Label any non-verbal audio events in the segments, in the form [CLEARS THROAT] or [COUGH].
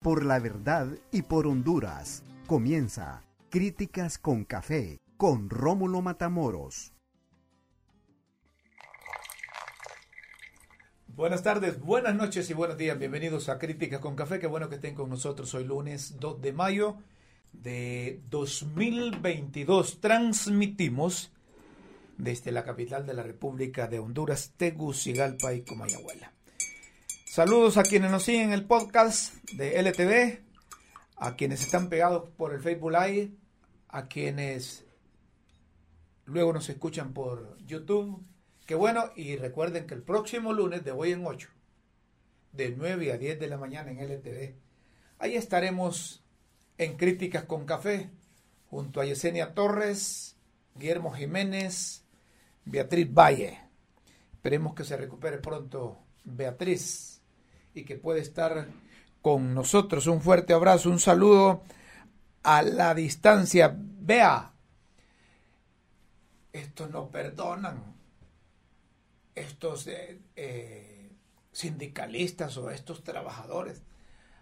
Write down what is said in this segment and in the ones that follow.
por la verdad y por Honduras. Comienza Críticas con Café con Rómulo Matamoros. Buenas tardes, buenas noches y buenos días. Bienvenidos a Críticas con Café. Qué bueno que estén con nosotros hoy lunes 2 de mayo de 2022. Transmitimos desde la capital de la República de Honduras, Tegucigalpa y Comayagüela. Saludos a quienes nos siguen en el podcast de LTV, a quienes están pegados por el Facebook Live, a quienes luego nos escuchan por YouTube. Qué bueno, y recuerden que el próximo lunes de hoy en 8, de 9 a 10 de la mañana en LTV, ahí estaremos en Críticas con Café, junto a Yesenia Torres, Guillermo Jiménez, Beatriz Valle. Esperemos que se recupere pronto Beatriz y que puede estar con nosotros. Un fuerte abrazo, un saludo a la distancia. Vea, estos no perdonan. Estos eh, eh, sindicalistas o estos trabajadores.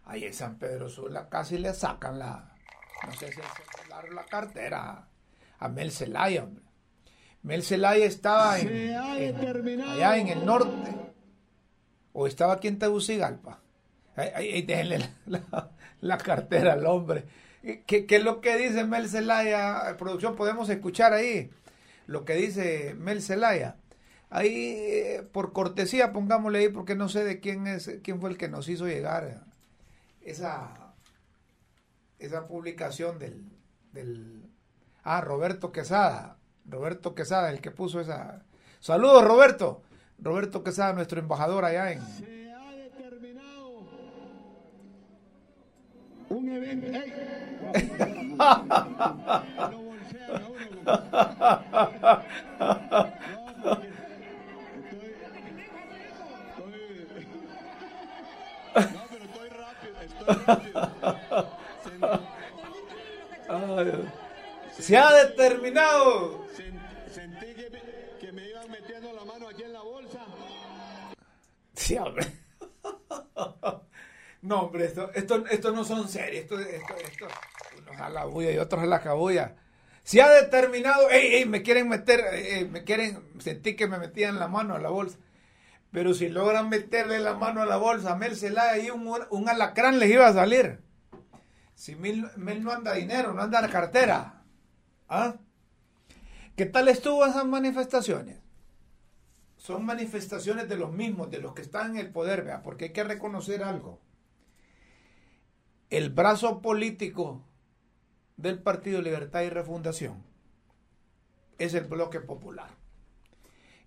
Ahí en San Pedro Sula casi le sacan la, no sé si el la cartera a Mel Zelaya. Mel Zelaya estaba en, allá en el norte o estaba aquí en Tegucigalpa. Ahí, déjenle la, cartera al hombre. ¿Qué, es lo que dice Mel Zelaya? Producción, podemos escuchar ahí lo que dice Mel Zelaya. Ahí, eh, por cortesía, pongámosle ahí, porque no sé de quién es, quién fue el que nos hizo llegar esa, esa publicación del, del. Ah, Roberto Quesada. Roberto Quesada, el que puso esa. Saludos, Roberto. Roberto Quesada, nuestro embajador allá en... Se ha determinado un evento... ¡Ey! no bolsea a uno. No, estoy, estoy, no, pero estoy rápido, estoy rápido. Se ha determinado [LAUGHS] No, hombre, esto, esto, esto no son serios. Esto, esto, esto, unos a la bulla y otros a la cabulla. Si ha determinado, ey, ey, me quieren meter, me quieren, sentí que me metían la mano a la bolsa. Pero si logran meterle la mano a la bolsa, a Mel Celaya y un, un alacrán les iba a salir. Si Mel, Mel no anda dinero, no anda la cartera. ¿Ah? ¿Qué tal estuvo esas manifestaciones? Son manifestaciones de los mismos, de los que están en el poder, ¿vea? porque hay que reconocer algo. El brazo político del Partido Libertad y Refundación es el bloque popular.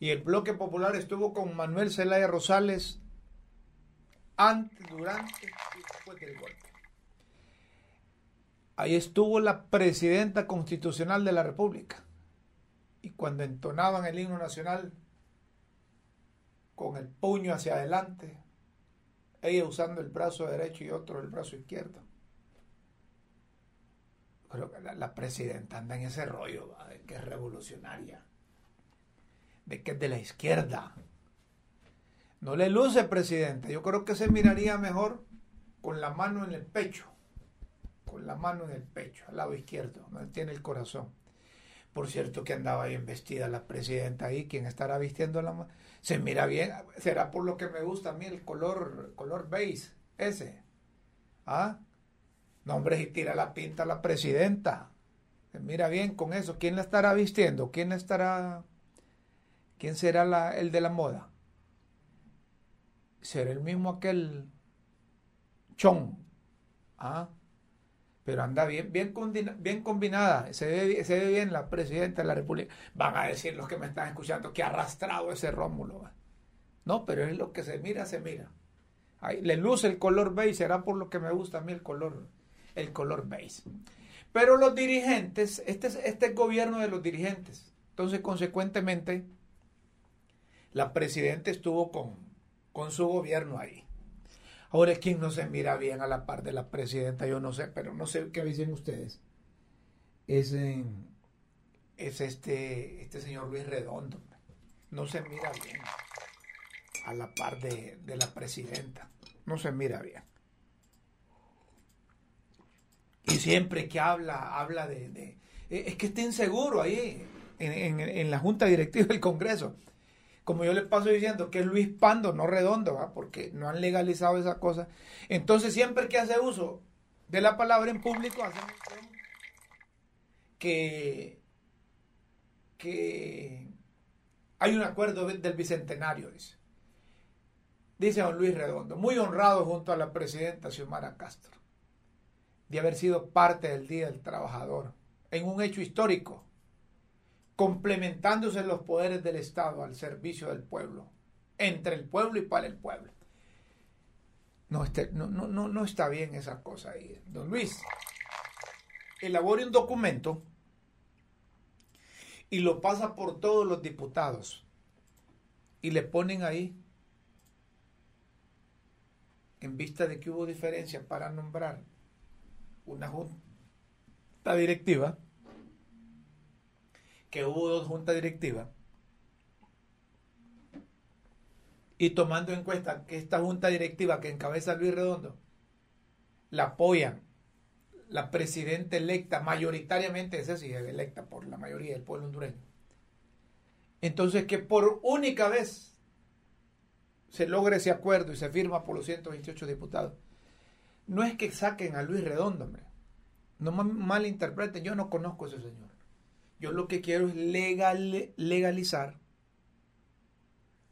Y el bloque popular estuvo con Manuel Zelaya Rosales antes, durante y después del golpe. Ahí estuvo la presidenta constitucional de la República. Y cuando entonaban el himno nacional, con el puño hacia adelante, ella usando el brazo derecho y otro el brazo izquierdo. Creo que la, presidenta anda en ese rollo de que es revolucionaria, de que es de la izquierda. No le luce, presidente. Yo creo que se miraría mejor con la mano en el pecho, con la mano en el pecho, al lado izquierdo, donde tiene el corazón. Por cierto que andaba bien vestida la presidenta ahí, quien estará vistiendo la se mira bien. Será por lo que me gusta a mí el color, color beige, ese. ¿Ah? No, hombre, y tira la pinta la presidenta. Se mira bien con eso. ¿Quién la estará vistiendo? ¿Quién estará? ¿Quién será la, el de la moda? ¿Será el mismo aquel chon? ¿Ah? Pero anda bien, bien, bien combinada, se ve, se ve bien la presidenta de la República. Van a decir los que me están escuchando que arrastrado ese Rómulo. No, pero es lo que se mira, se mira. Le luce el color beige, será por lo que me gusta a mí el color, el color beige. Pero los dirigentes, este es, este es gobierno de los dirigentes. Entonces, consecuentemente, la presidenta estuvo con, con su gobierno ahí. Ahora, ¿quién no se mira bien a la par de la presidenta? Yo no sé, pero no sé qué dicen ustedes. Es, es este, este señor Luis Redondo. No se mira bien a la par de, de la presidenta. No se mira bien. Y siempre que habla, habla de... eh, es que está inseguro ahí, en- en la Junta Directiva del Congreso. Como yo le paso diciendo que es Luis Pando, no redondo, ¿va? porque no han legalizado esa cosa. Entonces siempre que hace uso de la palabra en público, hace que, que hay un acuerdo del bicentenario, dice. Dice don Luis Redondo, muy honrado junto a la presidenta Xiomara Castro, de haber sido parte del Día del Trabajador, en un hecho histórico, complementándose los poderes del Estado al servicio del pueblo, entre el pueblo y para el pueblo. No, está bien esa cosa ahí. Don Luis, elabore un documento y lo pasa por todos los diputados y le ponen ahí en vista de que hubo diferencia para nombrar una junta directiva, que hubo dos juntas directivas, y tomando en cuenta que esta junta directiva que encabeza Luis Redondo la apoyan la presidenta electa, mayoritariamente, esa sí es electa por la mayoría del pueblo hondureño. Entonces, que por única vez se logre ese acuerdo y se firma por los 128 diputados. No es que saquen a Luis Redondo, hombre. No ma- malinterpreten, yo no conozco a ese señor. Yo lo que quiero es legal, legalizar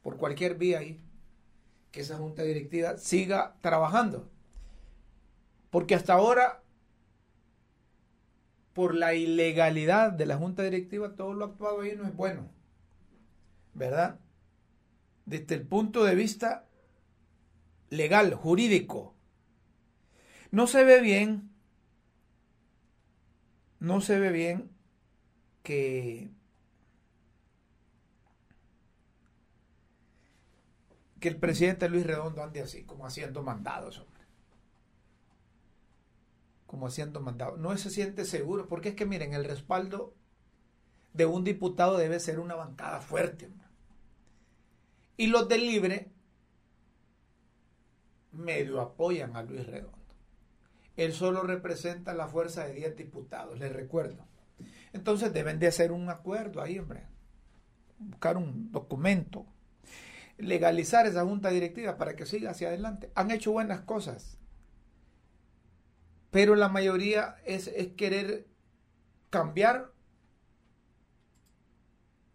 por cualquier vía ahí que esa junta directiva siga trabajando. Porque hasta ahora, por la ilegalidad de la junta directiva, todo lo actuado ahí no es bueno. ¿Verdad? Desde el punto de vista legal, jurídico. No se ve bien, no se ve bien que que el presidente Luis Redondo ande así, como haciendo mandados, hombre. Como haciendo mandados. No se siente seguro, porque es que miren, el respaldo de un diputado debe ser una bancada fuerte. hombre. Y los del Libre medio apoyan a Luis Redondo. Él solo representa la fuerza de 10 diputados, les recuerdo. Entonces deben de hacer un acuerdo ahí, hombre. Buscar un documento legalizar esa junta directiva para que siga hacia adelante. Han hecho buenas cosas, pero la mayoría es, querer cambiar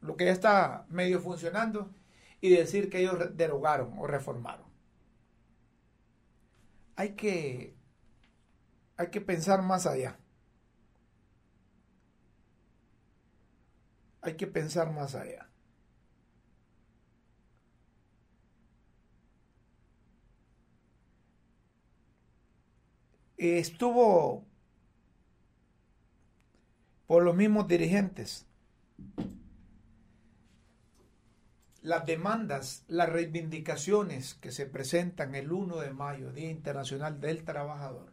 lo que ya está medio funcionando y decir que ellos derogaron o reformaron. Hay que, hay que pensar más allá. Hay que pensar más allá. estuvo por los mismos dirigentes. Las demandas, las reivindicaciones que se presentan el 1 de mayo, Día Internacional del Trabajador,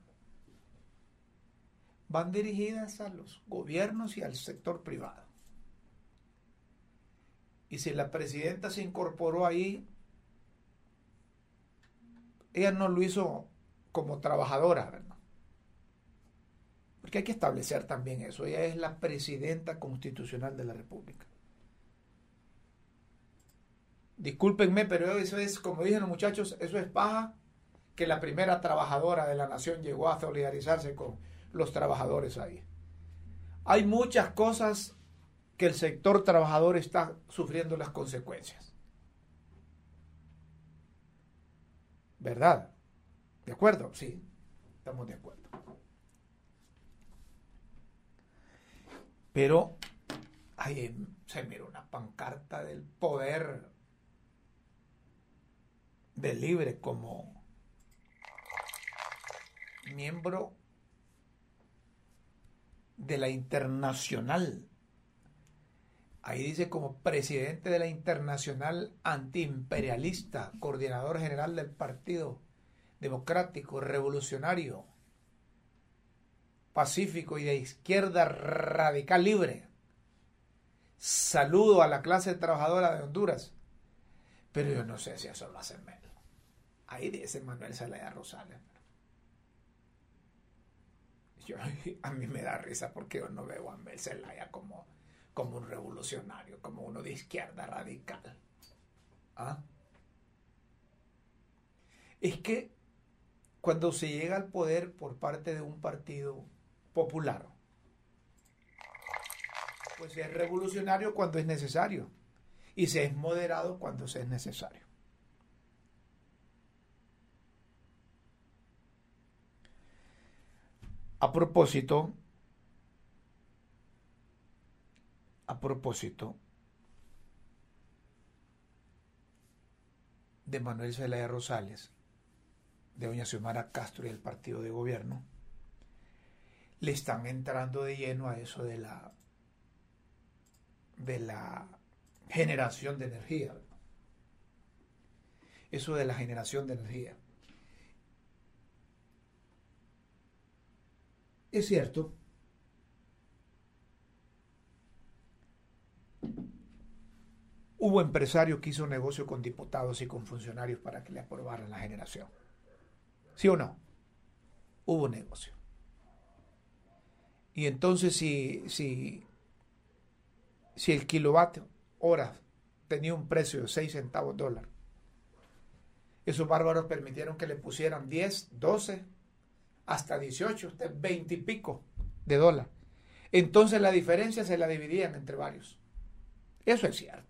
van dirigidas a los gobiernos y al sector privado. Y si la presidenta se incorporó ahí, ella no lo hizo como trabajadora, ¿verdad? Porque hay que establecer también eso. Ella es la presidenta constitucional de la República. Discúlpenme, pero eso es, como dicen los muchachos, eso es paja que la primera trabajadora de la nación llegó a solidarizarse con los trabajadores ahí. Hay muchas cosas que el sector trabajador está sufriendo las consecuencias. ¿Verdad? ¿De acuerdo? Sí, estamos de acuerdo. Pero ahí se mira una pancarta del poder del libre como miembro de la internacional. Ahí dice como presidente de la internacional antiimperialista, coordinador general del Partido Democrático, Revolucionario, Pacífico y de izquierda radical libre. Saludo a la clase trabajadora de Honduras. Pero yo no sé si eso lo hace Mel. Ahí dice Manuel Zelaya Rosales. yo, [LAUGHS] a mí me da risa porque yo no veo a Mel Zelaya como, como un revolucionario, como uno de izquierda radical. ¿Ah? Es que cuando se llega al poder por parte de un partido popular, pues es revolucionario cuando es necesario y se es moderado cuando se es necesario. A propósito, a propósito de Manuel Zelaya Rosales, de doña Xiomara Castro y el partido de gobierno, le están entrando de lleno a eso de la de la generación de energía. Eso de la generación de energía. Es cierto, hubo empresarios que hizo negocio con diputados y con funcionarios para que le aprobaran la generación. ¿Sí o no? Hubo negocio. Y entonces si, si, si el kilovatio hora tenía un precio de 6 centavos dólar, esos bárbaros permitieron que le pusieran 10, 12, hasta 18, 20 y pico de dólar. Entonces la diferencia se la dividían entre varios. Eso es cierto.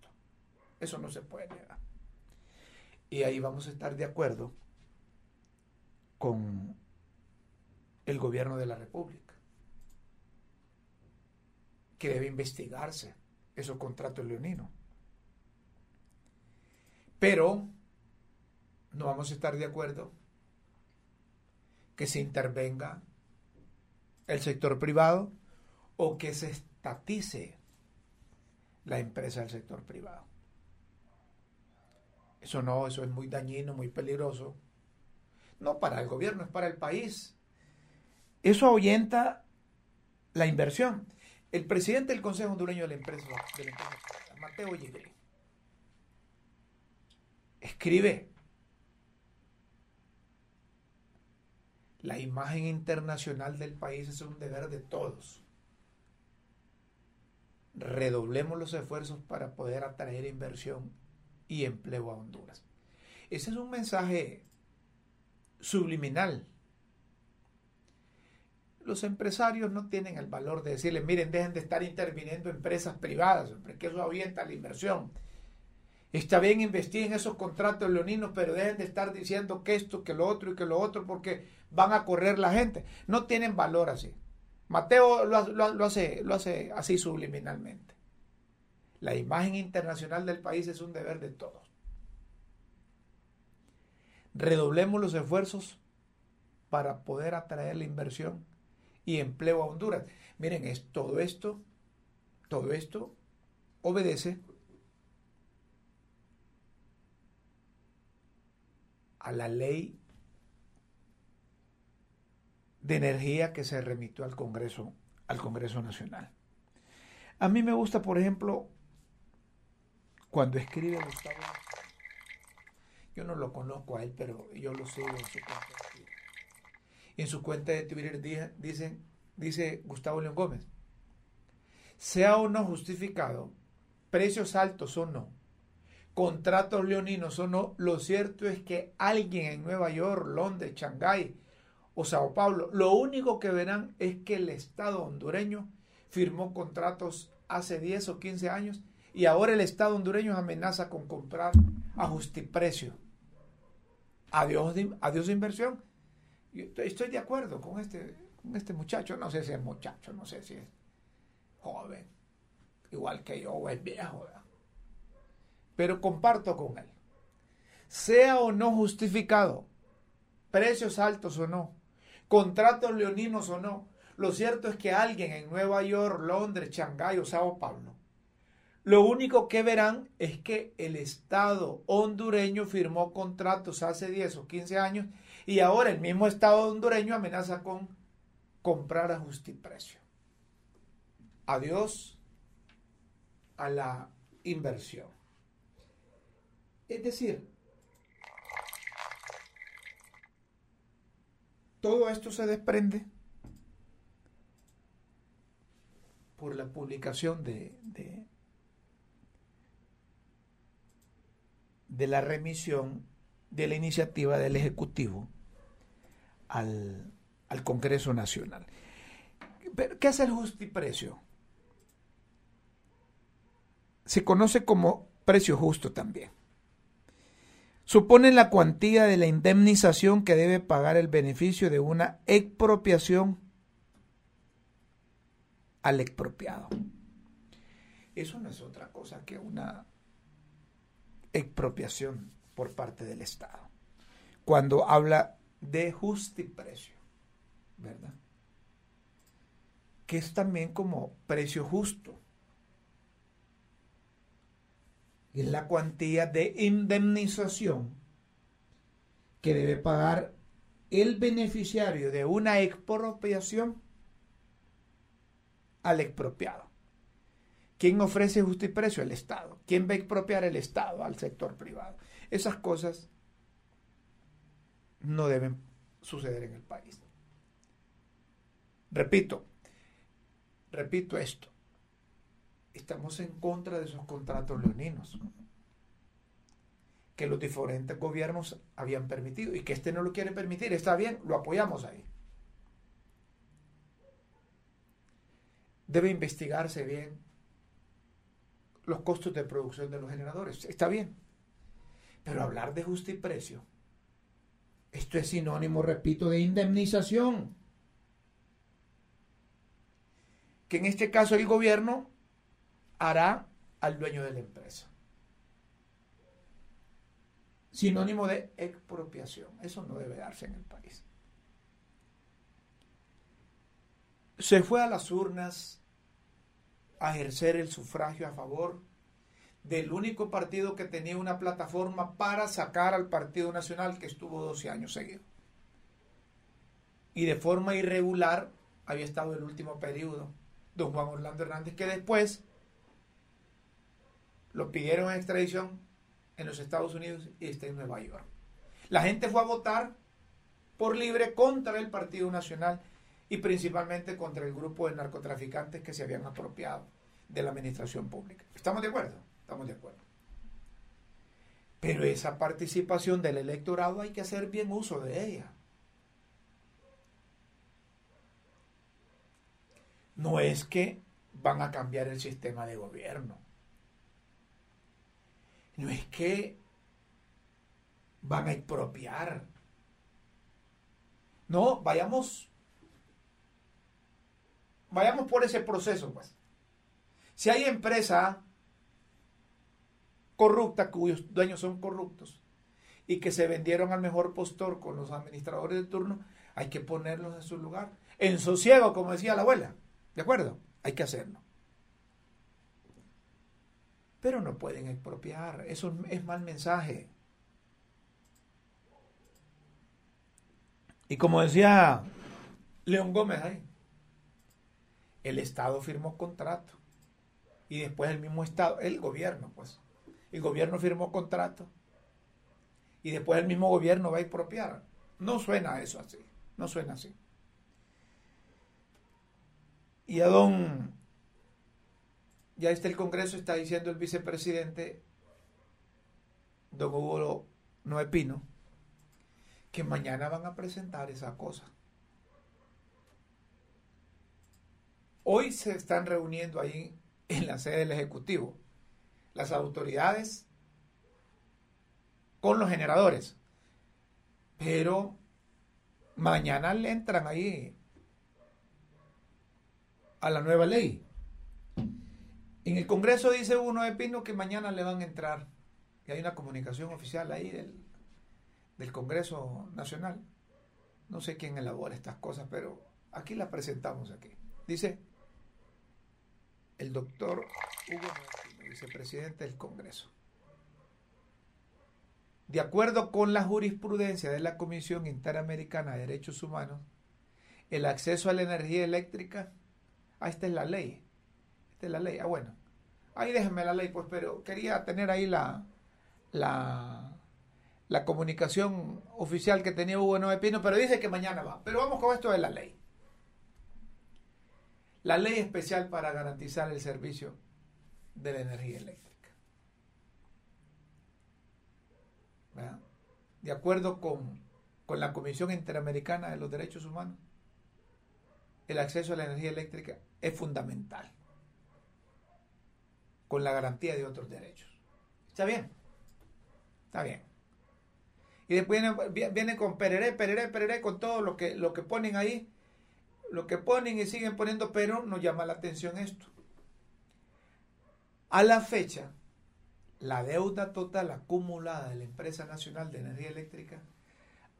Eso no se puede negar. Y ahí vamos a estar de acuerdo con el gobierno de la República, que debe investigarse esos contratos leoninos. Pero no vamos a estar de acuerdo que se intervenga el sector privado o que se estatice la empresa del sector privado. Eso no, eso es muy dañino, muy peligroso. No para el gobierno, es para el país. Eso ahuyenta la inversión. El presidente del Consejo Hondureño de la Empresa, Mateo Yegre, escribe La imagen internacional del país es un deber de todos. Redoblemos los esfuerzos para poder atraer inversión y empleo a Honduras. Ese es un mensaje subliminal. Los empresarios no tienen el valor de decirle, miren, dejen de estar interviniendo empresas privadas, porque eso avienta la inversión. Está bien, investiguen esos contratos leoninos, pero dejen de estar diciendo que esto, que lo otro y que lo otro, porque van a correr la gente. No tienen valor así. Mateo lo, hace, lo hace así subliminalmente. La imagen internacional del país es un deber de todos. Redoblemos los esfuerzos para poder atraer la inversión y empleo a Honduras. Miren, es todo esto, todo esto obedece a la ley de energía que se remitió al Congreso, al Congreso Nacional. A mí me gusta, por ejemplo, cuando escribe Gustavo. Yo no lo conozco a él, pero yo lo sigo en su cuenta de Twitter. En su cuenta de Twitter dice, dice Gustavo León Gómez, sea o no justificado, precios altos o no, contratos leoninos o no, lo cierto es que alguien en Nueva York, Londres, Shanghái o Sao Paulo, lo único que verán es que el Estado hondureño firmó contratos hace 10 o 15 años y ahora el Estado hondureño amenaza con comprar a justiprecio. Adiós, adiós inversión. estoy de acuerdo con este, con este muchacho, no sé si es muchacho, no sé si es joven, igual que yo, o es viejo pero comparto con él. Sea o no justificado, precios altos o no, contratos leoninos o no, lo cierto es que alguien en Nueva York, Londres, Shanghái o Sao Paulo, lo único que verán es que el Estado hondureño firmó contratos hace 10 o 15 años y ahora el mismo Estado hondureño amenaza con comprar a justiprecio. Adiós a la inversión. Es decir, todo esto se desprende por la publicación de, de, de la remisión de la iniciativa del Ejecutivo al, al Congreso Nacional. ¿Qué es el justiprecio? Se conoce como precio justo también. Supone la cuantía de la indemnización que debe pagar el beneficio de una expropiación al expropiado. Eso no es otra cosa que una expropiación por parte del Estado. Cuando habla de justiprecio, ¿verdad? Que es también como precio justo. Es la cuantía de indemnización que debe pagar el beneficiario de una expropiación al expropiado. ¿Quién ofrece justiprecio? El Estado. ¿Quién va a expropiar el Estado al sector privado? Esas cosas no deben suceder en el país. Repito, repito esto. Estamos en contra de esos contratos leoninos que los diferentes gobiernos habían permitido y que este no lo quiere permitir. Está bien, lo apoyamos ahí. Debe investigarse bien los costos de producción de los generadores. Está bien. Pero hablar de justiprecio, esto es sinónimo, repito, de indemnización. Que en este caso el gobierno hará al dueño de la empresa. Sinónimo de expropiación. Eso no debe darse en el país. Se fue a las urnas a ejercer el sufragio a favor del único partido que tenía una plataforma para sacar al Partido Nacional que estuvo 12 años seguidos. Y de forma irregular había estado el último periodo don Juan Orlando Hernández, que después lo pidieron en extradición en los Estados Unidos y está en Nueva York. La gente fue a votar por libre contra el Partido Nacional y principalmente contra el grupo de narcotraficantes que se habían apropiado de la administración pública. ¿Estamos de acuerdo? Estamos de acuerdo. Pero esa participación del electorado hay que hacer bien uso de ella. No es que van a cambiar el sistema de gobierno. No es que van a expropiar. No, vayamos vayamos por ese proceso, pues. Si hay empresa corrupta cuyos dueños son corruptos y que se vendieron al mejor postor con los administradores de turno, hay que ponerlos en su lugar. En sosiego, como decía la abuela. ¿De acuerdo? Hay que hacerlo. Pero no pueden expropiar. Eso es mal mensaje. Y como decía León Gómez ahí, el Estado firmó contrato y después el mismo Estado, el gobierno, pues, el gobierno firmó contrato y después el mismo gobierno va a expropiar. No suena eso así, no suena así. Y a don, ya está el Congreso, está diciendo el vicepresidente, don Hugo Noé Pino, que mañana van a presentar esa cosa. Hoy se están reuniendo ahí en la sede del Ejecutivo las autoridades con los generadores. Pero mañana le entran ahí a la nueva ley. En el Congreso dice uno de Pino que mañana le van a entrar. Y hay una comunicación oficial ahí del, del Congreso Nacional. No sé quién elabora estas cosas, pero aquí las presentamos aquí. Dice, el doctor Hugo Martínez, vicepresidente del Congreso. De acuerdo con la jurisprudencia de la Comisión Interamericana de Derechos Humanos, el acceso a la energía eléctrica, ah, esta es la ley, esta es la ley, ah, bueno, ahí déjenme la ley, pues, pero quería tener ahí la, la, comunicación oficial que tenía Hugo Noé Pino, pero dice que mañana va. Pero vamos con esto de la ley. La ley especial para garantizar el servicio de la energía eléctrica. De acuerdo con, con la Comisión Interamericana de los Derechos Humanos, el acceso a la energía eléctrica es fundamental, con la garantía de otros derechos. ¿Está bien? Está bien. Y después viene, viene con pereré, pereré, pereré, con todo lo que, lo que ponen ahí, lo que ponen y siguen poniendo, pero nos llama la atención esto. A la fecha, la deuda total acumulada de la Empresa Nacional de Energía Eléctrica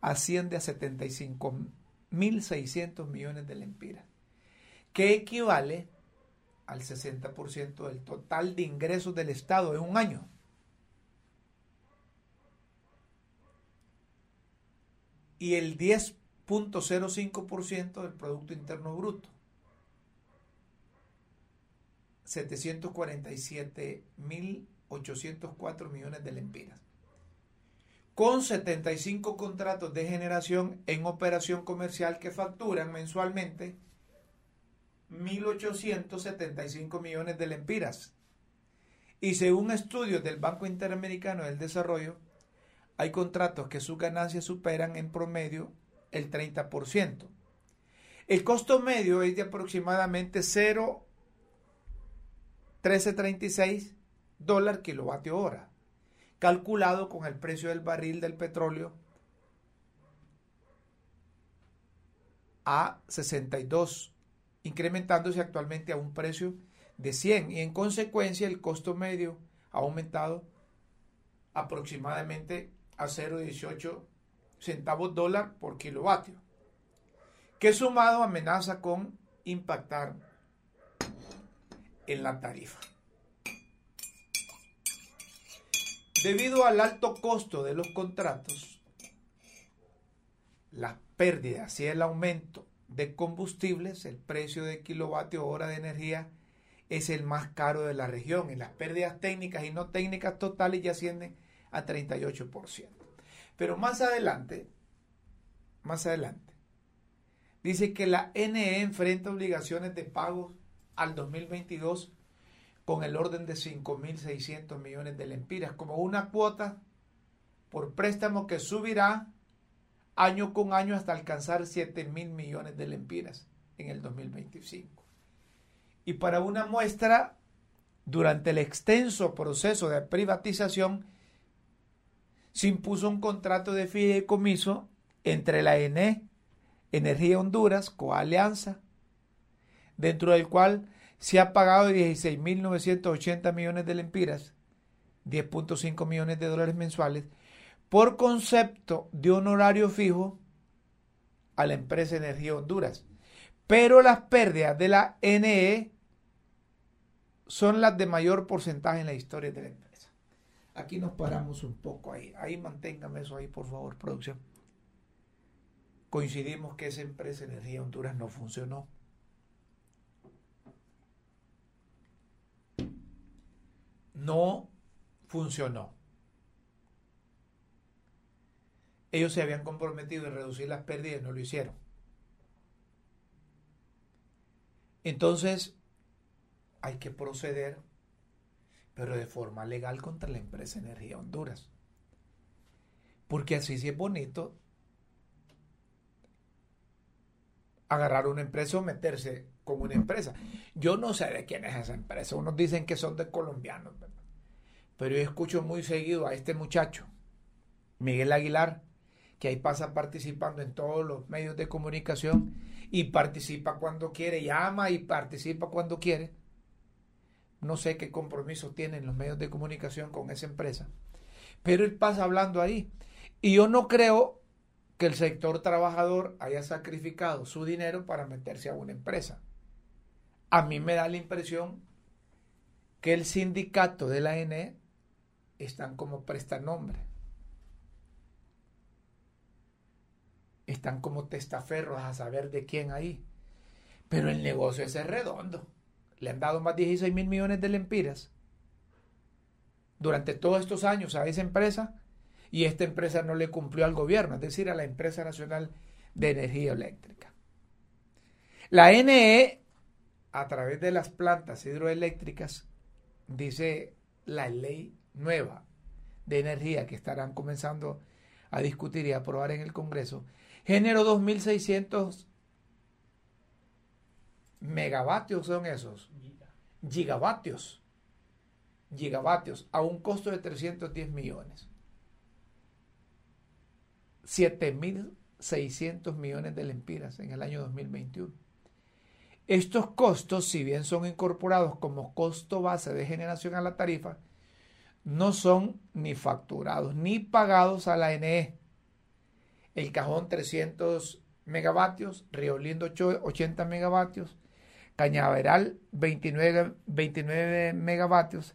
asciende a 75.600 millones de lempiras, que equivale al 60% del total de ingresos del Estado en un año. Y el 10.05% del Producto Interno Bruto. 747.804 millones de lempiras. Con 75 contratos de generación en operación comercial que facturan mensualmente 1.875 millones de lempiras. Y según estudios del Banco Interamericano del Desarrollo, hay contratos que sus ganancias superan en promedio el 30%. El costo medio es de aproximadamente 0,1336 dólares kilovatio hora, calculado con el precio del barril del petróleo a 62 incrementándose actualmente a un precio de 100 y en consecuencia el costo medio ha aumentado aproximadamente a 0,18 centavos dólar por kilovatio, que sumado amenaza con impactar en la tarifa. Debido al alto costo de los contratos, las pérdidas y el aumento de combustibles, el precio de kilovatio hora de energía es el más caro de la región y las pérdidas técnicas y no técnicas totales ya ascienden a 38%. Pero más adelante, más adelante, dice que la NE enfrenta obligaciones de pago al 2022 con el orden de 5.600 millones de lempiras, como una cuota por préstamo que subirá año con año hasta alcanzar 7 mil millones de lempiras en el 2025. Y para una muestra, durante el extenso proceso de privatización, se impuso un contrato de fideicomiso entre la ENE, Energía Honduras, Coalianza, dentro del cual se ha pagado 16.980 millones de lempiras, 10.5 millones de dólares mensuales, por concepto de honorario fijo a la empresa Energía Honduras. Pero las pérdidas de la NE son las de mayor porcentaje en la historia de la empresa. Aquí nos paramos un poco ahí. Ahí manténgame eso ahí, por favor, producción. Coincidimos que esa empresa Energía Honduras no funcionó. No funcionó. Ellos se habían comprometido en reducir las pérdidas no lo hicieron. Entonces, hay que proceder, pero de forma legal contra la empresa Energía Honduras. Porque así sí es bonito agarrar una empresa o meterse con una empresa. Yo no sé de quién es esa empresa. Unos dicen que son de colombianos, pero yo escucho muy seguido a este muchacho, Miguel Aguilar, que ahí pasa participando en todos los medios de comunicación y participa cuando quiere, llama y participa cuando quiere. No sé qué compromiso tienen los medios de comunicación con esa empresa, pero él pasa hablando ahí. Y yo no creo que el sector trabajador haya sacrificado su dinero para meterse a una empresa. A mí me da la impresión que el sindicato de la ENE están como prestanombre están como testaferros a saber de quién ahí. Pero el negocio es redondo. Le han dado más de 16 mil millones de lempiras durante todos estos años a esa empresa y esta empresa no le cumplió al gobierno, es decir, a la Empresa Nacional de Energía Eléctrica. La NE a través de las plantas hidroeléctricas, dice la ley nueva de energía que estarán comenzando a discutir y aprobar en el Congreso, generó 2.600 megavatios son esos, gigavatios, gigavatios, a un costo de 310 millones. 7.600 millones de lempiras en el año 2021. Estos costos, si bien son incorporados como costo base de generación a la tarifa, no son ni facturados ni pagados a la NE. El cajón 300 megavatios, Río Lindo 80 megavatios, Cañaveral 29, 29 megavatios,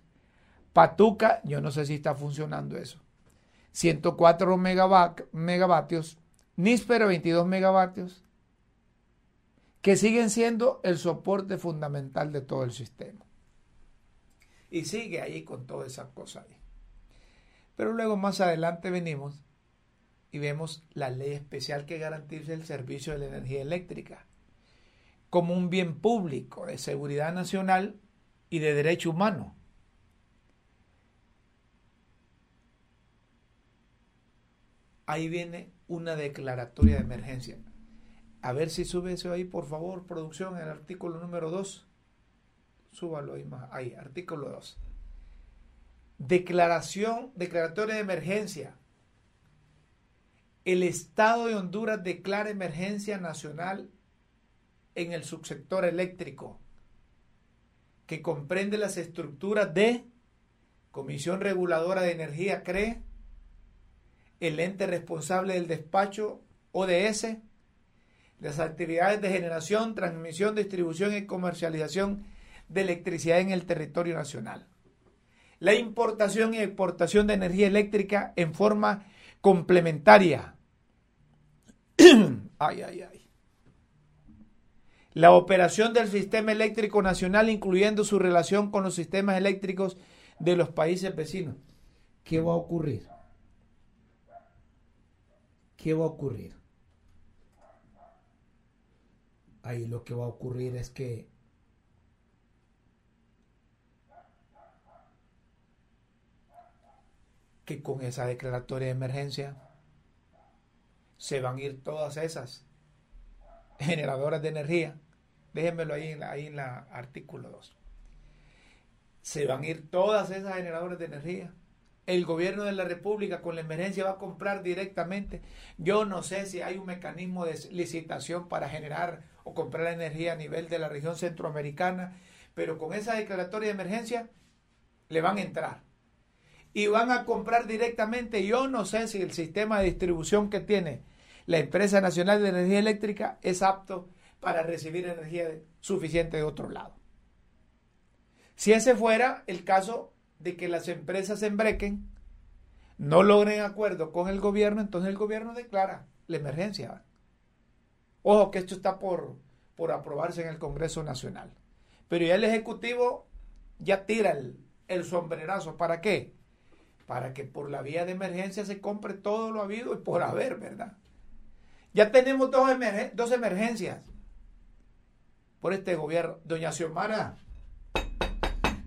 Patuca, yo no sé si está funcionando eso, 104 megavatios, Níspero 22 megavatios, que siguen siendo el soporte fundamental de todo el sistema. Y sigue ahí con todas esas cosas ahí. Pero luego más adelante venimos y vemos la ley especial que garantiza el servicio de la energía eléctrica como un bien público de seguridad nacional y de derecho humano. Ahí viene una declaratoria de emergencia. A ver si sube eso ahí, por favor, producción, el artículo número 2. Súbalo ahí más. Ahí, artículo 2. Declaración, declaratoria de emergencia. El Estado de Honduras declara emergencia nacional en el subsector eléctrico, que comprende las estructuras de Comisión Reguladora de Energía CRE, el ente responsable del despacho ODS, las actividades de generación, transmisión, distribución y comercialización de electricidad en el territorio nacional. La importación y exportación de energía eléctrica en forma complementaria. [CLEARS THROAT] ay, ay, ay. La operación del sistema eléctrico nacional, incluyendo su relación con los sistemas eléctricos de los países vecinos. ¿Qué va a ocurrir? ¿Qué va a ocurrir? Ahí lo que va a ocurrir es que que con esa declaratoria de emergencia se van a ir todas esas generadoras de energía. Déjenmelo ahí en la, artículo 2. Se van a ir todas esas generadoras de energía. El gobierno de la República con la emergencia va a comprar directamente. Yo no sé si hay un mecanismo de licitación para generar o comprar energía a nivel de la región centroamericana, pero con esa declaratoria de emergencia le van a entrar y van a comprar directamente. Yo no sé si el sistema de distribución que tiene la empresa nacional de energía eléctrica es apto para recibir energía suficiente de otro lado. Si ese fuera el caso de que las empresas se embrequen, no logren acuerdo con el gobierno, entonces el gobierno declara la emergencia. Ojo que esto está por, por aprobarse en el Congreso Nacional. Pero ya el Ejecutivo ya tira el, sombrerazo. ¿Para qué? Para que por la vía de emergencia se compre todo lo habido y por haber, ¿verdad? Ya tenemos dos emergencias por este gobierno. Doña Xiomara,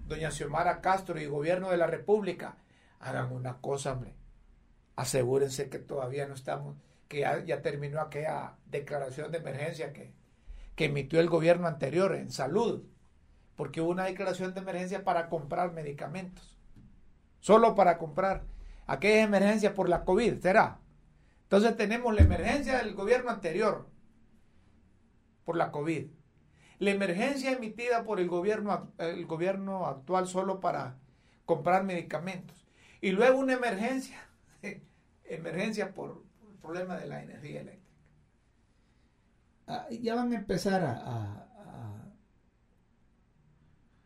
doña Xiomara Castro y gobierno de la República, hagan una cosa, hombre. Asegúrense que todavía no estamos, que ya, terminó aquella declaración de emergencia que, que emitió el gobierno anterior en salud, porque hubo una declaración de emergencia para comprar medicamentos, solo para comprar. Aquella emergencia por la COVID, ¿será? Entonces tenemos la emergencia del gobierno anterior por la COVID. La emergencia emitida por el gobierno, el gobierno actual solo para comprar medicamentos. Y luego una emergencia, [LAUGHS] emergencia por, el problema de la energía eléctrica. Ah, ya van a empezar a,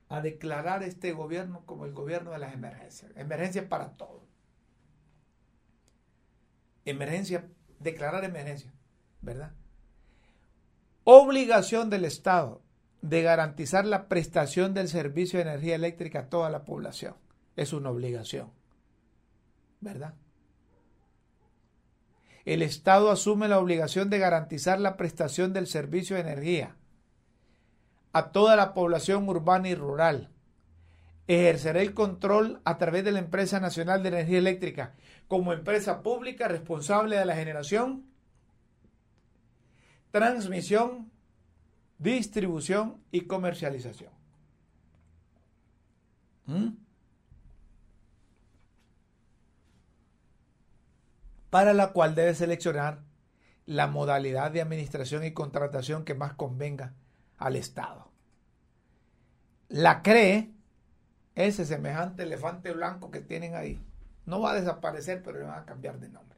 a, declarar este gobierno como el gobierno de las emergencias. Emergencias para todo emergencia, declarar emergencia, ¿verdad? Obligación del Estado de garantizar la prestación del servicio de energía eléctrica a toda la población. Es una obligación, ¿verdad? El Estado asume la obligación de garantizar la prestación del servicio de energía a toda la población urbana y rural. Ejercerá el control a través de la Empresa Nacional de Energía Eléctrica como empresa pública responsable de la generación, transmisión, distribución y comercialización. ¿Mm? Para la cual debe seleccionar la modalidad de administración y contratación que más convenga al Estado. La CRE, ese semejante elefante blanco que tienen ahí, no va a desaparecer, pero le van a cambiar de nombre.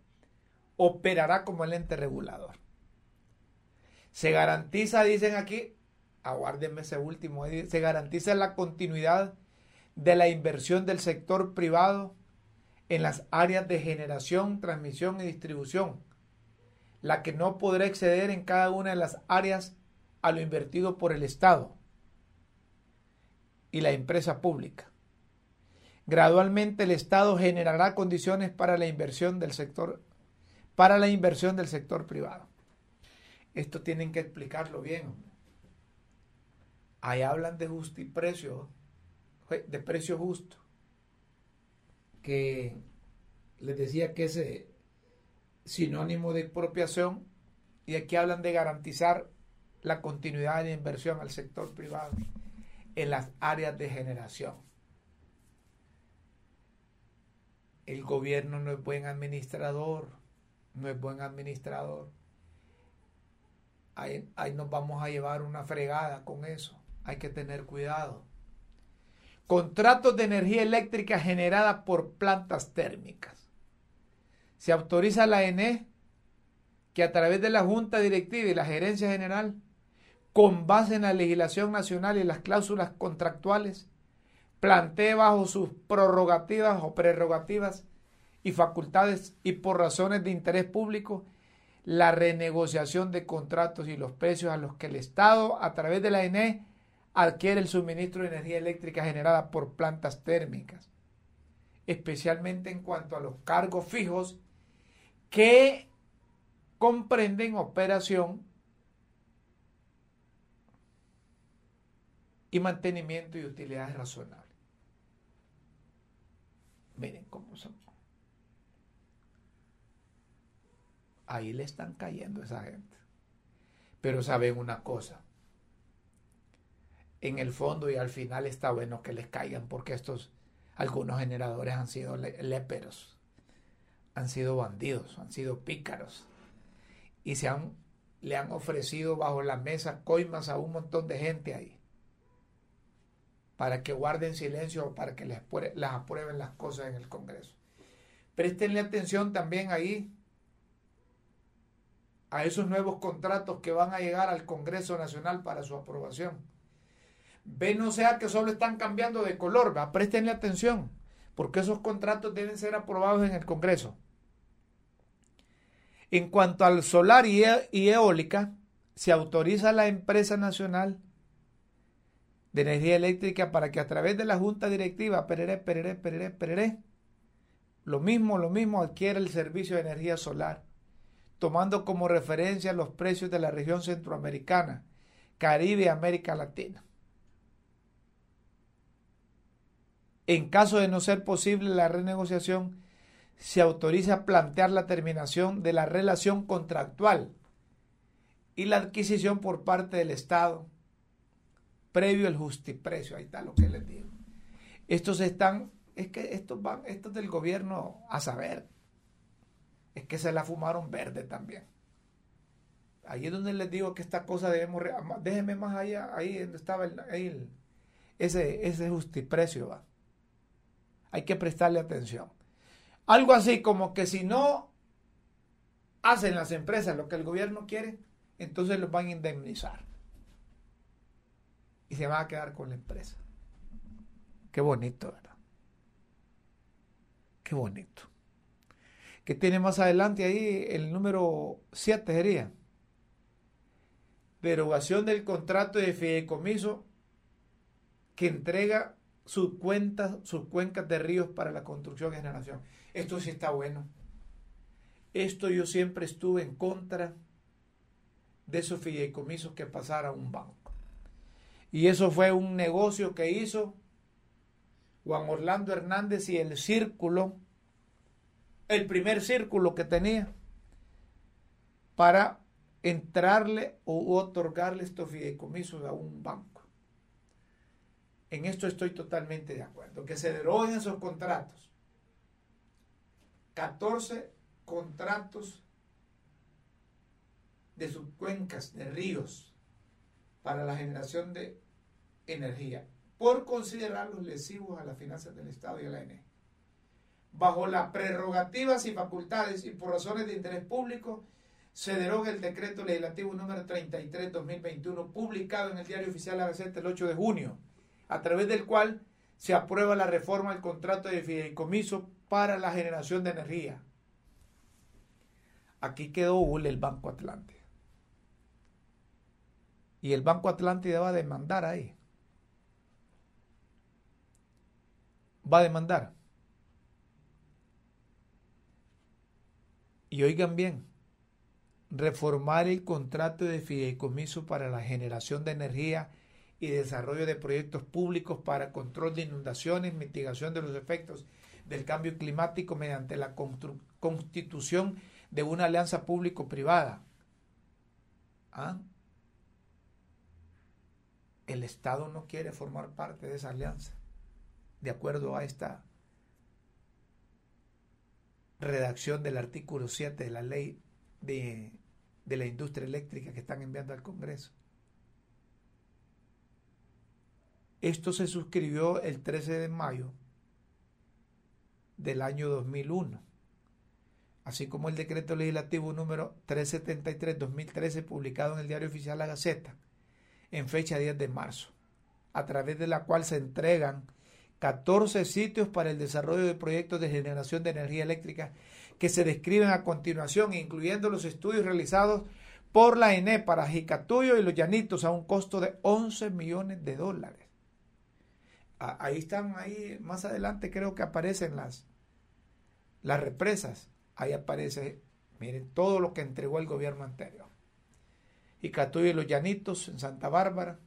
Operará como el ente regulador. Se garantiza, dicen aquí, aguárdenme ese último, se garantiza la continuidad de la inversión del sector privado en las áreas de generación, transmisión y distribución, la que no podrá exceder en cada una de las áreas a lo invertido por el Estado y la empresa pública. Gradualmente el Estado generará condiciones para la inversión del sector para la inversión del sector privado. Esto tienen que explicarlo bien. Ahí hablan de justiprecio, de precio justo, que les decía que es sinónimo de expropiación, y aquí hablan de garantizar la continuidad de inversión al sector privado en las áreas de generación. El gobierno no es buen administrador, no es buen administrador. Ahí, nos vamos a llevar una fregada con eso. Hay que tener cuidado. Contratos de energía eléctrica generada por plantas térmicas. Se autoriza la ENE que a través de la Junta Directiva y la Gerencia General con base en la legislación nacional y las cláusulas contractuales, plantee bajo sus prerrogativas o prerrogativas y facultades y por razones de interés público la renegociación de contratos y los precios a los que el Estado, a través de la ENE, adquiere el suministro de energía eléctrica generada por plantas térmicas, especialmente en cuanto a los cargos fijos que comprenden operación y mantenimiento y utilidades razonables. Miren cómo son. Ahí le están cayendo a esa gente. Pero saben una cosa. En el fondo y al final está bueno que les caigan porque estos, algunos generadores han sido léperos, han sido bandidos, han sido pícaros y se han, le han ofrecido bajo la mesa coimas a un montón de gente ahí para que guarden silencio o para que les, las aprueben las cosas en el Congreso. Prestenle atención también ahí a esos nuevos contratos que van a llegar al Congreso Nacional para su aprobación. Ve no sea que solo están cambiando de color, ¿va? prestenle atención, porque esos contratos deben ser aprobados en el Congreso. En cuanto al solar y, e, y eólica, se autoriza a la empresa nacional de energía eléctrica para que a través de la junta directiva, perere, perere, perere, perere, lo mismo, lo mismo adquiera el servicio de energía solar, tomando como referencia los precios de la región centroamericana, Caribe y América Latina. En caso de no ser posible la renegociación, se autoriza a plantear la terminación de la relación contractual y la adquisición por parte del Estado previo al justiprecio. Ahí está lo que les digo. Estos están, es que estos van, estos del gobierno a saber, es que se la fumaron verde también. Ahí es donde les digo que esta cosa debemos, déjenme más allá, ahí donde estaba el, ese, ese justiprecio va. Hay que prestarle atención. Algo así como que si no hacen las empresas lo que el gobierno quiere, entonces los van a indemnizar y se va a quedar con la empresa. Qué bonito, ¿verdad? Qué bonito. ¿Qué tiene más adelante ahí? El número 7 sería. Derogación del contrato de fideicomiso que entrega sus cuentas, sus cuencas de ríos para la construcción y generación. Esto sí está bueno. Esto yo siempre estuve en contra de esos fideicomisos que pasara un banco. Y eso fue un negocio que hizo Juan Orlando Hernández y el círculo, el primer círculo que tenía, para entrarle o otorgarle estos fideicomisos a un banco. En esto estoy totalmente de acuerdo, que se deroguen esos contratos. 14 contratos de subcuencas, de ríos, para la generación de energía por considerarlos lesivos a las finanzas del Estado y a la ENE. Bajo las prerrogativas y facultades y por razones de interés público, se deroga el decreto legislativo número 33-2021, publicado en el Diario Oficial La Gaceta el 8 de junio, a través del cual se aprueba la reforma del contrato de fideicomiso para la generación de energía. Aquí quedó el Banco Atlántida. Y el Banco Atlántida va a demandar ahí. va a demandar. Y oigan bien, reformar el contrato de fideicomiso para la generación de energía y desarrollo de proyectos públicos para control de inundaciones, mitigación de los efectos del cambio climático mediante la constitución de una alianza público-privada. ¿Ah? El Estado no quiere formar parte de esa alianza de acuerdo a esta redacción del artículo 7 de la ley de, la industria eléctrica que están enviando al Congreso. Esto se suscribió el 13 de mayo del año 2001, así como el decreto legislativo número 373-2013 publicado en el Diario Oficial La Gaceta en fecha 10 de marzo, a través de la cual se entregan 14 sitios para el desarrollo de proyectos de generación de energía eléctrica que se describen a continuación, incluyendo los estudios realizados por la ENE para Jicatuyo y los Llanitos a un costo de 11 millones de dólares. Ahí están, ahí más adelante creo que aparecen las, las represas. Ahí aparece, miren, todo lo que entregó el gobierno anterior. Jicatuyo y los Llanitos en Santa Bárbara,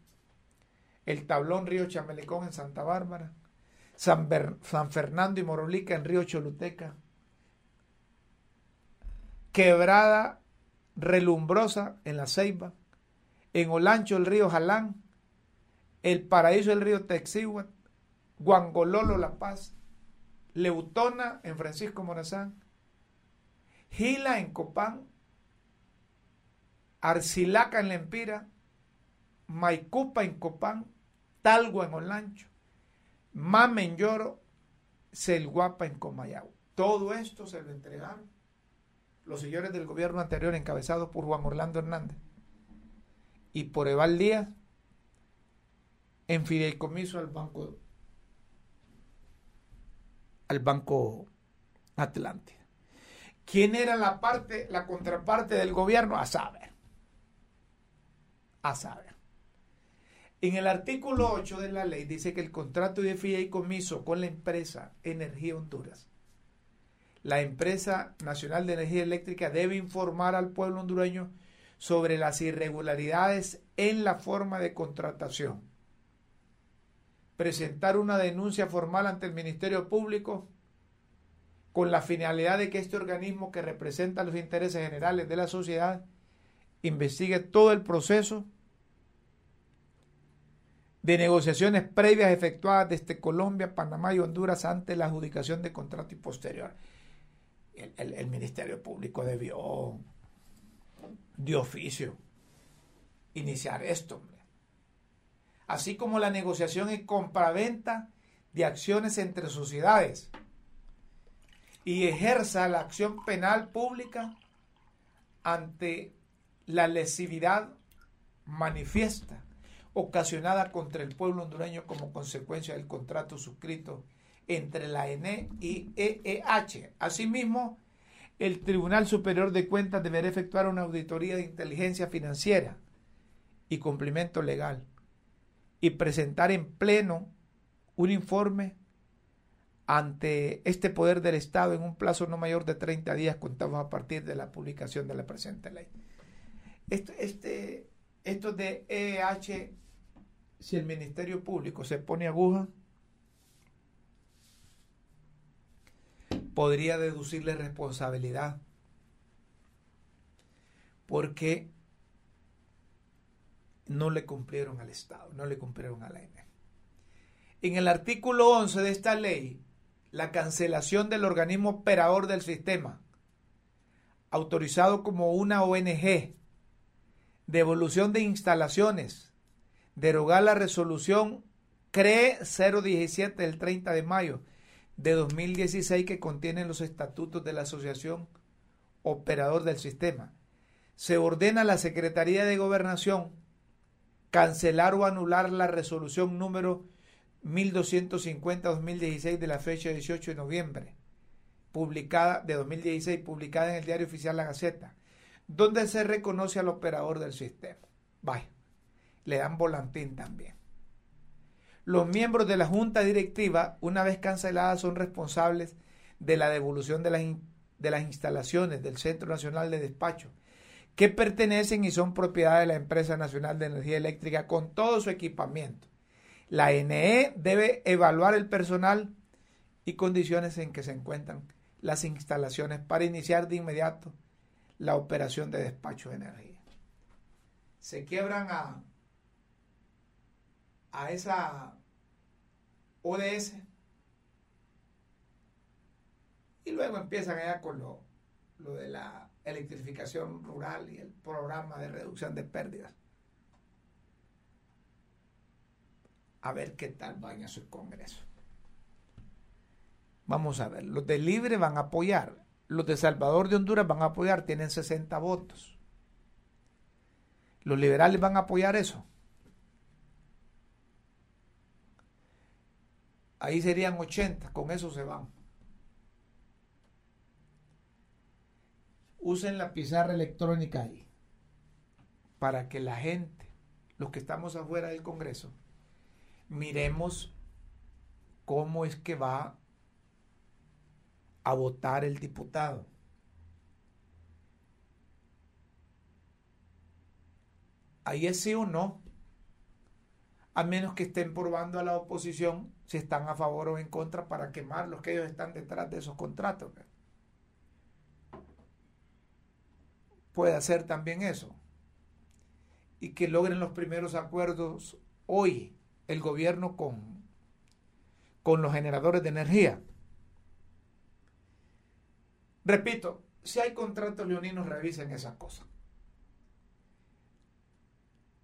el tablón Río Chamelecón en Santa Bárbara, San, Fernando y Morolica en Río Choluteca, Quebrada Relumbrosa en La Ceiba, en Olancho el río Jalán, El Paraíso el río Texíhuat, Guangololo La Paz, Leutona en Francisco Morazán, Gila en Copán, Arcilaca en Lempira, Maicupa en Copán, Talgua en Olancho, Mame en Lloro, Selguapa en Comayagua. Todo esto se lo entregaron los señores del gobierno anterior encabezados por Juan Orlando Hernández y por Eval Díaz en fideicomiso al Banco al Banco Atlántida. ¿Quién era la parte, la contraparte del gobierno? A saber. A saber. En el artículo 8 de la ley dice que el contrato de fideicomiso con la empresa Energía Honduras, la empresa nacional de energía eléctrica debe informar al pueblo hondureño sobre las irregularidades en la forma de contratación, presentar una denuncia formal ante el Ministerio Público con la finalidad de que este organismo que representa los intereses generales de la sociedad investigue todo el proceso de negociaciones previas efectuadas desde Colombia, Panamá y Honduras ante la adjudicación de contrato y posterior. El, Ministerio Público debió de oficio iniciar esto. Así como la negociación y compraventa de acciones entre sociedades y ejerza la acción penal pública ante la lesividad manifiesta ocasionada contra el pueblo hondureño como consecuencia del contrato suscrito entre la ENE y EEH. Asimismo, el Tribunal Superior de Cuentas deberá efectuar una auditoría de inteligencia financiera y cumplimiento legal y presentar en pleno un informe ante este poder del Estado en un plazo no mayor de 30 días contados a partir de la publicación de la presente ley. Este, este, esto de EEH si el Ministerio Público se pone aguja, podría deducirle responsabilidad porque no le cumplieron al Estado, no le cumplieron a la ENE. En el artículo 11 de esta ley, la cancelación del organismo operador del sistema, autorizado como una ONG, devolución de instalaciones, derogar la resolución CRE 017 del 30 de mayo de 2016 que contiene los estatutos de la Asociación Operador del Sistema. Se ordena a la Secretaría de Gobernación cancelar o anular la resolución número 1250-2016 de la fecha 18 de noviembre, publicada de 2016, publicada en el Diario Oficial La Gaceta, donde se reconoce al operador del sistema. Vaya, le dan volantín también. Los miembros de la junta directiva, una vez canceladas, son responsables de la devolución de las, de las instalaciones del Centro Nacional de Despacho, que pertenecen y son propiedad de la Empresa Nacional de Energía Eléctrica con todo su equipamiento. La NE debe evaluar el personal y condiciones en que se encuentran las instalaciones para iniciar de inmediato la operación de despacho de energía. Se quiebran a, a esa ODS y luego empiezan allá con lo, lo de la electrificación rural y el programa de reducción de pérdidas. A ver qué tal vaya su Congreso. Vamos a ver, los de Libre van a apoyar, los de Salvador de Honduras van a apoyar, tienen 60 votos. Los liberales van a apoyar eso. Ahí serían 80, con eso se van. Usen la pizarra electrónica ahí, para que la gente, los que estamos afuera del Congreso, miremos cómo es que va a votar el diputado. Ahí es sí o no. A menos que estén probando a la oposición si están a favor o en contra para quemar los que ellos están detrás de esos contratos. Puede hacer también eso. Y que logren los primeros acuerdos hoy el gobierno con, con los generadores de energía. Repito, si hay contratos leoninos, revisen esas cosas.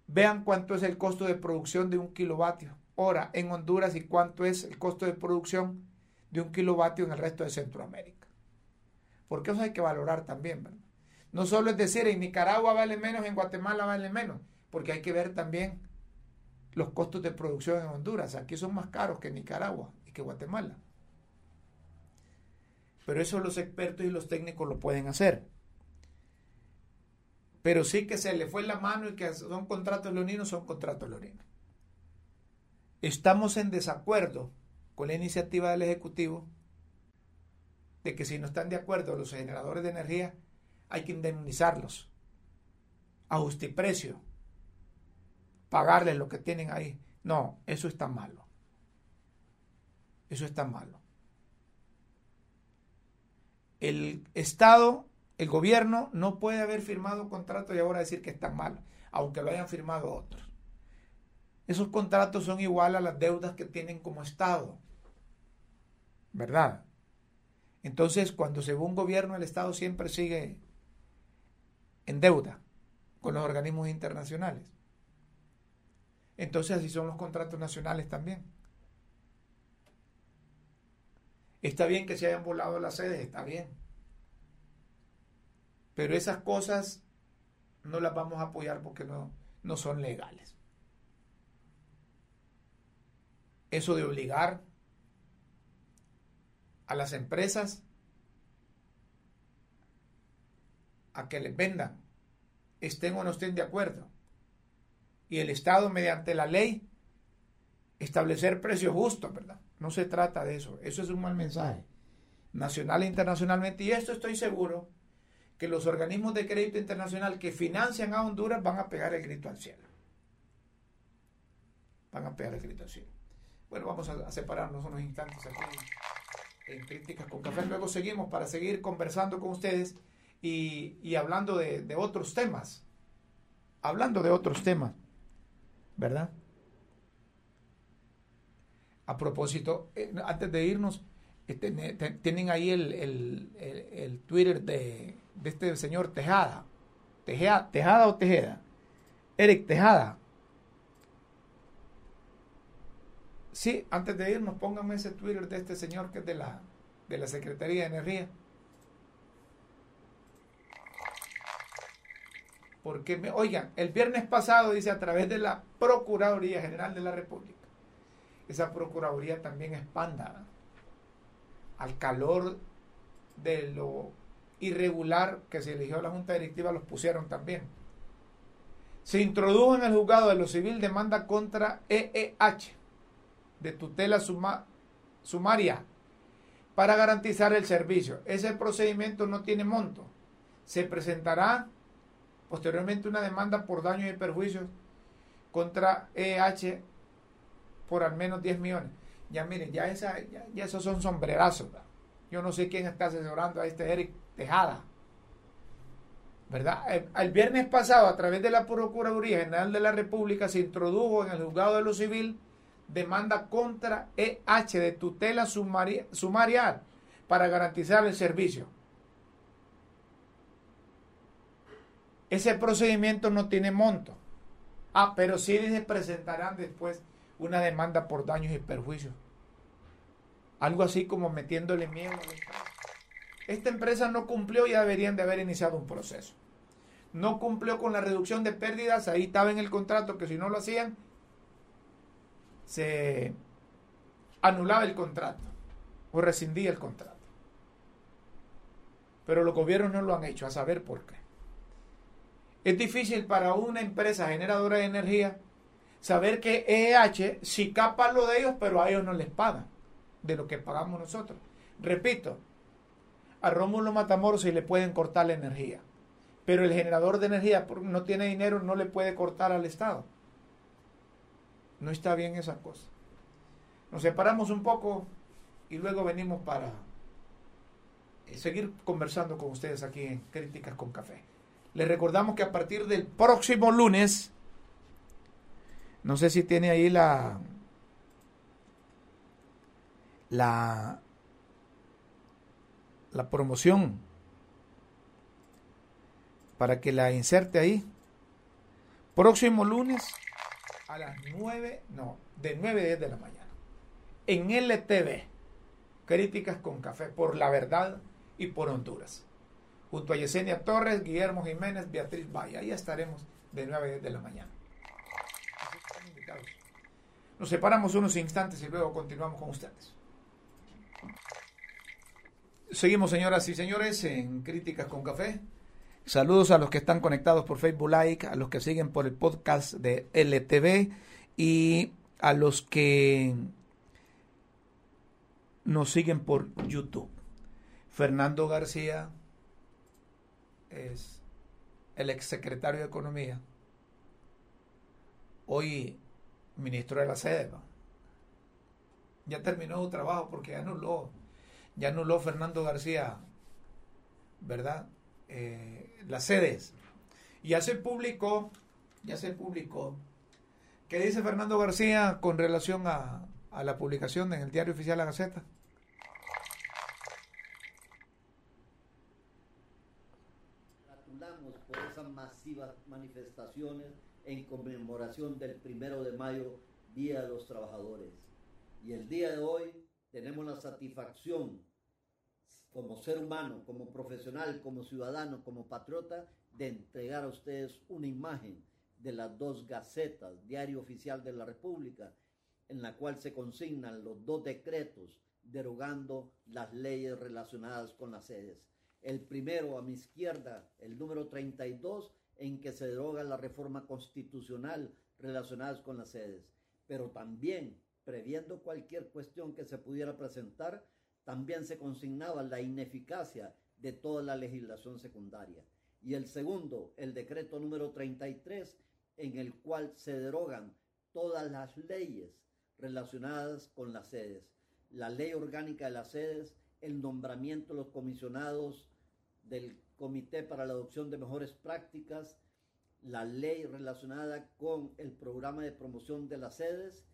Vean cuánto es el costo de producción de un kilovatio hora en Honduras y cuánto es el costo de producción de un kilovatio en el resto de Centroamérica. Porque eso hay que valorar también. No solo es decir, en Nicaragua vale menos, en Guatemala vale menos, porque hay que ver también los costos de producción en Honduras. Aquí son más caros que Nicaragua y que Guatemala. Pero eso los expertos y los técnicos lo pueden hacer. Pero sí que se le fue la mano y que son contratos leoninos, son contratos leoninos. Estamos en desacuerdo con la iniciativa del Ejecutivo de que si no están de acuerdo los generadores de energía, hay que indemnizarlos a justiprecio, pagarles lo que tienen ahí. No, eso está malo. Eso está malo. El Estado, el gobierno, no puede haber firmado contrato y ahora decir que está mal, aunque lo hayan firmado otros. Esos contratos son igual a las deudas que tienen como Estado. ¿Verdad? Entonces, cuando se ve un gobierno, el Estado siempre sigue en deuda con los organismos internacionales. Entonces, así son los contratos nacionales también. Está bien que se hayan volado las sedes, está bien. Pero esas cosas no las vamos a apoyar porque no, no son legales. Eso de obligar a las empresas a que les vendan, estén o no estén de acuerdo. Y el Estado, mediante la ley, establecer precios justos, ¿verdad? No se trata de eso. Eso es un mal mensaje, nacional e internacionalmente. Y esto estoy seguro que los organismos de crédito internacional que financian a Honduras van a pegar el grito al cielo. van a pegar el grito sí. Bueno, vamos a, separarnos unos instantes aquí en Críticas con Café. Luego seguimos para seguir conversando con ustedes y, y hablando de, de otros temas. Hablando de otros temas, ¿verdad? A propósito, eh, antes de irnos, ne- te- tienen ahí el, el- el- el Twitter de, de este señor Tejada. Tejeda, Tejada o Tejeda. Eric Tejada. Sí, antes de irnos, pónganme ese Twitter de este señor que es de la, de la Secretaría de Energía. Porque, me, oigan, el viernes pasado dice a través de la Procuraduría General de la República, esa Procuraduría también expanda al calor de lo irregular que se eligió la Junta Directiva, los pusieron también. Se introdujo en el juzgado de lo civil demanda contra EEH de tutela suma- sumaria para garantizar el servicio. Ese procedimiento no tiene monto. Se presentará posteriormente una demanda por daños y perjuicios contra EH por al menos 10 millones. Ya miren, ya, esa, ya, esos son sombrerazos. Yo no sé quién está asesorando a este Eric Tejada. ¿Verdad? El, el viernes pasado, a través de la Procuraduría General de la República, se introdujo en el juzgado de lo civil demanda contra EH de tutela sumari- sumarial para garantizar el servicio. Ese procedimiento no tiene monto. Ah, pero sí se presentarán después una demanda por daños y perjuicios. Algo así como metiéndole miedo a la empresa. Esta empresa no cumplió ya deberían de haber iniciado un proceso. No cumplió con la reducción de pérdidas, ahí estaba en el contrato que si no lo hacían, se anulaba el contrato o rescindía el contrato. Pero los gobiernos no lo han hecho, a saber por qué. Es difícil para una empresa generadora de energía saber que EH si capa lo de ellos, pero a ellos no les pagan de lo que pagamos nosotros. Repito, a Rómulo Matamoros se le pueden cortar la energía, pero el generador de energía no tiene dinero, no le puede cortar al Estado. No está bien esa cosa. Nos separamos un poco y luego venimos para eh, seguir conversando con ustedes aquí en Críticas con Café. Les recordamos que a partir del próximo lunes, no sé si tiene ahí la la la promoción para que la inserte ahí. Próximo lunes a las 9, no, de 9 a 10 de la mañana. En LTV, Críticas con Café por la verdad y por Honduras. Junto a Yesenia Torres, Guillermo Jiménez, Beatriz Valle. Ahí estaremos de 9 a 10 de la mañana. Nos separamos unos instantes y luego continuamos con ustedes. Seguimos, señoras y señores, en Críticas con Café. Saludos a los que están conectados por Facebook Like, a los que siguen por el podcast de LTV y a los que nos siguen por YouTube. Fernando García es el exsecretario de Economía, hoy ministro de la sede. Ya terminó su trabajo porque ya anuló, ya anuló Fernando García, ¿verdad? Eh, las sedes. Y ya se publicó, ya se publicó. ¿Qué dice Fernando García con relación a, a la publicación en el diario oficial La Gaceta? Gratulamos por esas masivas manifestaciones en conmemoración del primero de mayo, Día de los Trabajadores. Y el día de hoy tenemos la satisfacción, como ser humano, como profesional, como ciudadano, como patriota, de entregar a ustedes una imagen de las dos gacetas, Diario Oficial de la República, en la cual se consignan los dos decretos derogando las leyes relacionadas con las sedes. El primero a mi izquierda, el número 32, en que se deroga la reforma constitucional relacionadas con las sedes. Pero también, previendo cualquier cuestión que se pudiera presentar, también se consignaba la ineficacia de toda la legislación secundaria. Y el segundo, el decreto número 33, en el cual se derogan todas las leyes relacionadas con las sedes. La ley orgánica de las sedes, el nombramiento de los comisionados del Comité para la Adopción de Mejores Prácticas, la ley relacionada con el programa de promoción de las sedes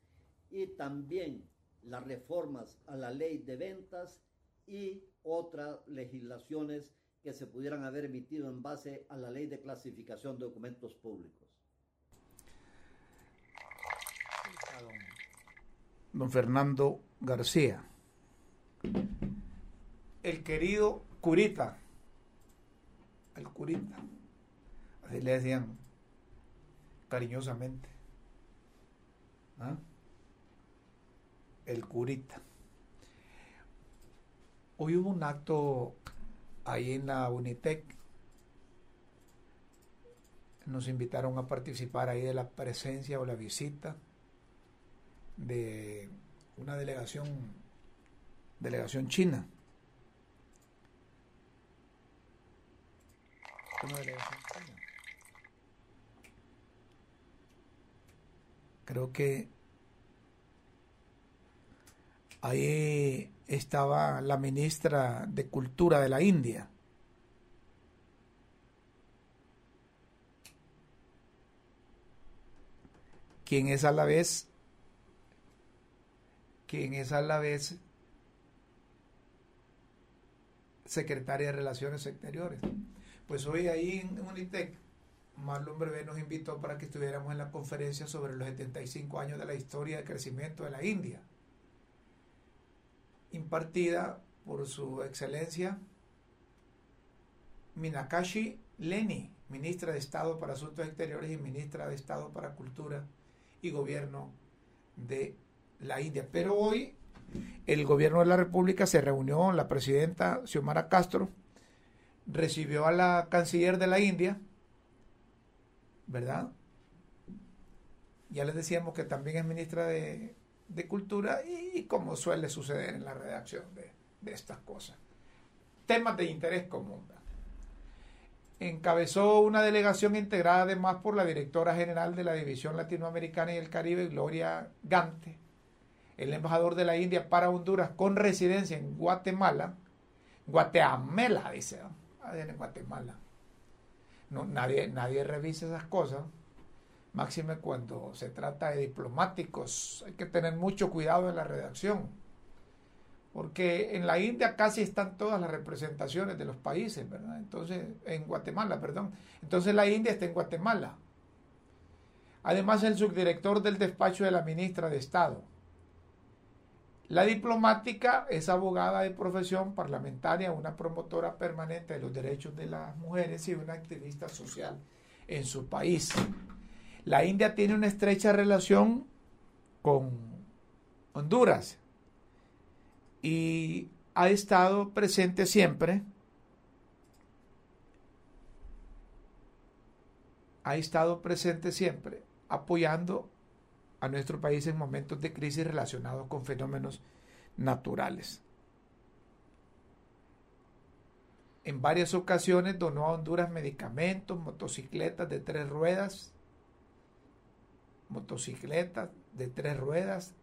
y también las reformas a la ley de ventas y otras legislaciones que se pudieran haber emitido en base a la ley de clasificación de documentos públicos. Don Fernando García, el querido Curita, el Curita, así le decían cariñosamente, ¿ah? El Curita. Hoy hubo un acto ahí en la Unitec. Nos invitaron a participar ahí de la presencia o la visita de una delegación, delegación china. Una delegación china. Creo que ahí estaba la ministra de Cultura de la India. quien es a la vez quien es a la vez secretaria de Relaciones Exteriores. Pues hoy ahí en Unitec, Marlon Brevé nos invitó para que estuviéramos en la conferencia sobre los 75 años de la historia de crecimiento de la India impartida por su excelencia Minakashi Leni, ministra de Estado para Asuntos Exteriores y ministra de Estado para Cultura y Gobierno de la India. Pero hoy el gobierno de la República se reunió, la presidenta Xiomara Castro recibió a la canciller de la India, ¿verdad? Ya les decíamos que también es ministra de de cultura y, como suele suceder en la redacción de, estas cosas. Temas de interés común. Encabezó una delegación integrada además por la directora general de la División Latinoamericana y el Caribe, Gloria Gante, el embajador de la India para Honduras con residencia en Guatemala, Guatemala, dice, en Guatemala. No, nadie, nadie revisa esas cosas máxime cuando se trata de diplomáticos. Hay que tener mucho cuidado en la redacción, porque en la India casi están todas las representaciones de los países, ¿verdad? Entonces, en Guatemala, perdón. Entonces la India está en Guatemala. Además, el subdirector del despacho de la ministra de Estado. La diplomática es abogada de profesión parlamentaria, una promotora permanente de los derechos de las mujeres y una activista social en su país. La India tiene una estrecha relación con Honduras y ha estado presente siempre. Ha estado presente siempre apoyando a nuestro país en momentos de crisis relacionados con fenómenos naturales. En varias ocasiones donó a Honduras medicamentos, motocicletas de tres ruedas, motocicletas de tres ruedas.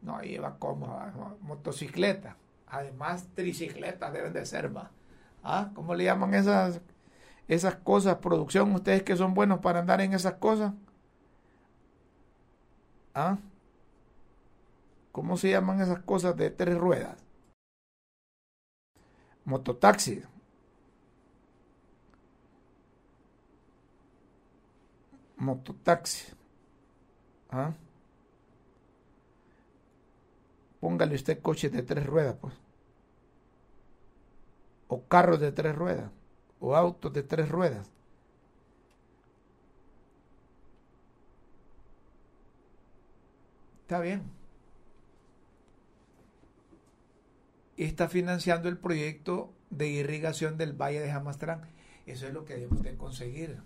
No, lleva como motocicleta. Además, tricicletas deben de ser más. ¿Ah? ¿Cómo le llaman esas, esas cosas? Producción, ustedes que son buenos para andar en esas cosas. ¿Ah? ¿Cómo se llaman esas cosas de tres ruedas? Mototaxi. Mototaxi. ¿Ah? Póngale usted coches de tres ruedas, pues. O carros de tres ruedas. O autos de tres ruedas. Está bien. Está financiando el proyecto de irrigación del Valle de Jamastrán. Eso es lo que debemos de conseguir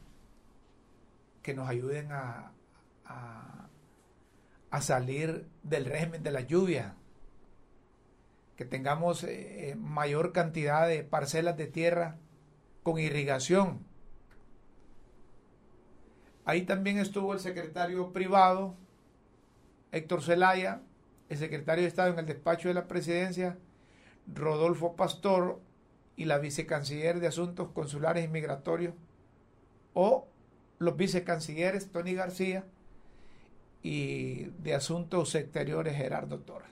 que nos ayuden a, a, salir del régimen de la lluvia, que tengamos eh, mayor cantidad de parcelas de tierra con irrigación. Ahí también estuvo el secretario privado, Héctor Zelaya, el secretario de Estado en el despacho de la presidencia, Rodolfo Pastor, y la vicecanciller de Asuntos Consulares y Migratorios, o los vicecancilleres Tony García y de Asuntos Exteriores Gerardo Torres.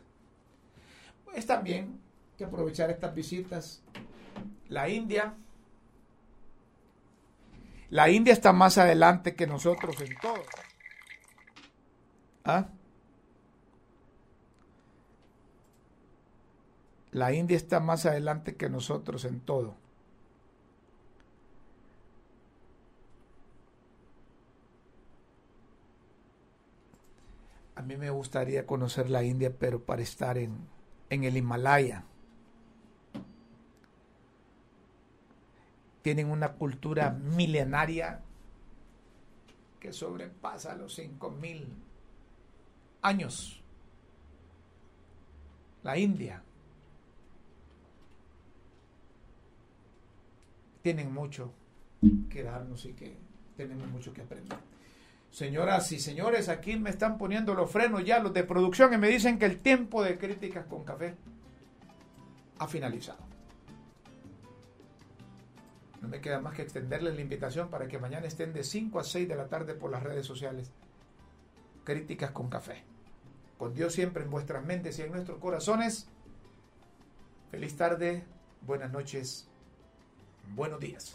Es también que aprovechar estas visitas. La India, la India está más adelante que nosotros en todo. ¿Ah? La India está más adelante que nosotros en todo. A mí me gustaría conocer la India, pero para estar en, en el Himalaya. Tienen una cultura milenaria que sobrepasa los 5.000 años. La India. tienen mucho que darnos y que tenemos mucho que aprender. Señoras y señores, aquí me están poniendo los frenos ya, los de producción, y me dicen que el tiempo de críticas con café ha finalizado. No me queda más que extenderles la invitación para que mañana estén de 5 a 6 de la tarde por las redes sociales. Críticas con café. Con Dios siempre en vuestras mentes y en nuestros corazones. Feliz tarde, buenas noches Buenos días.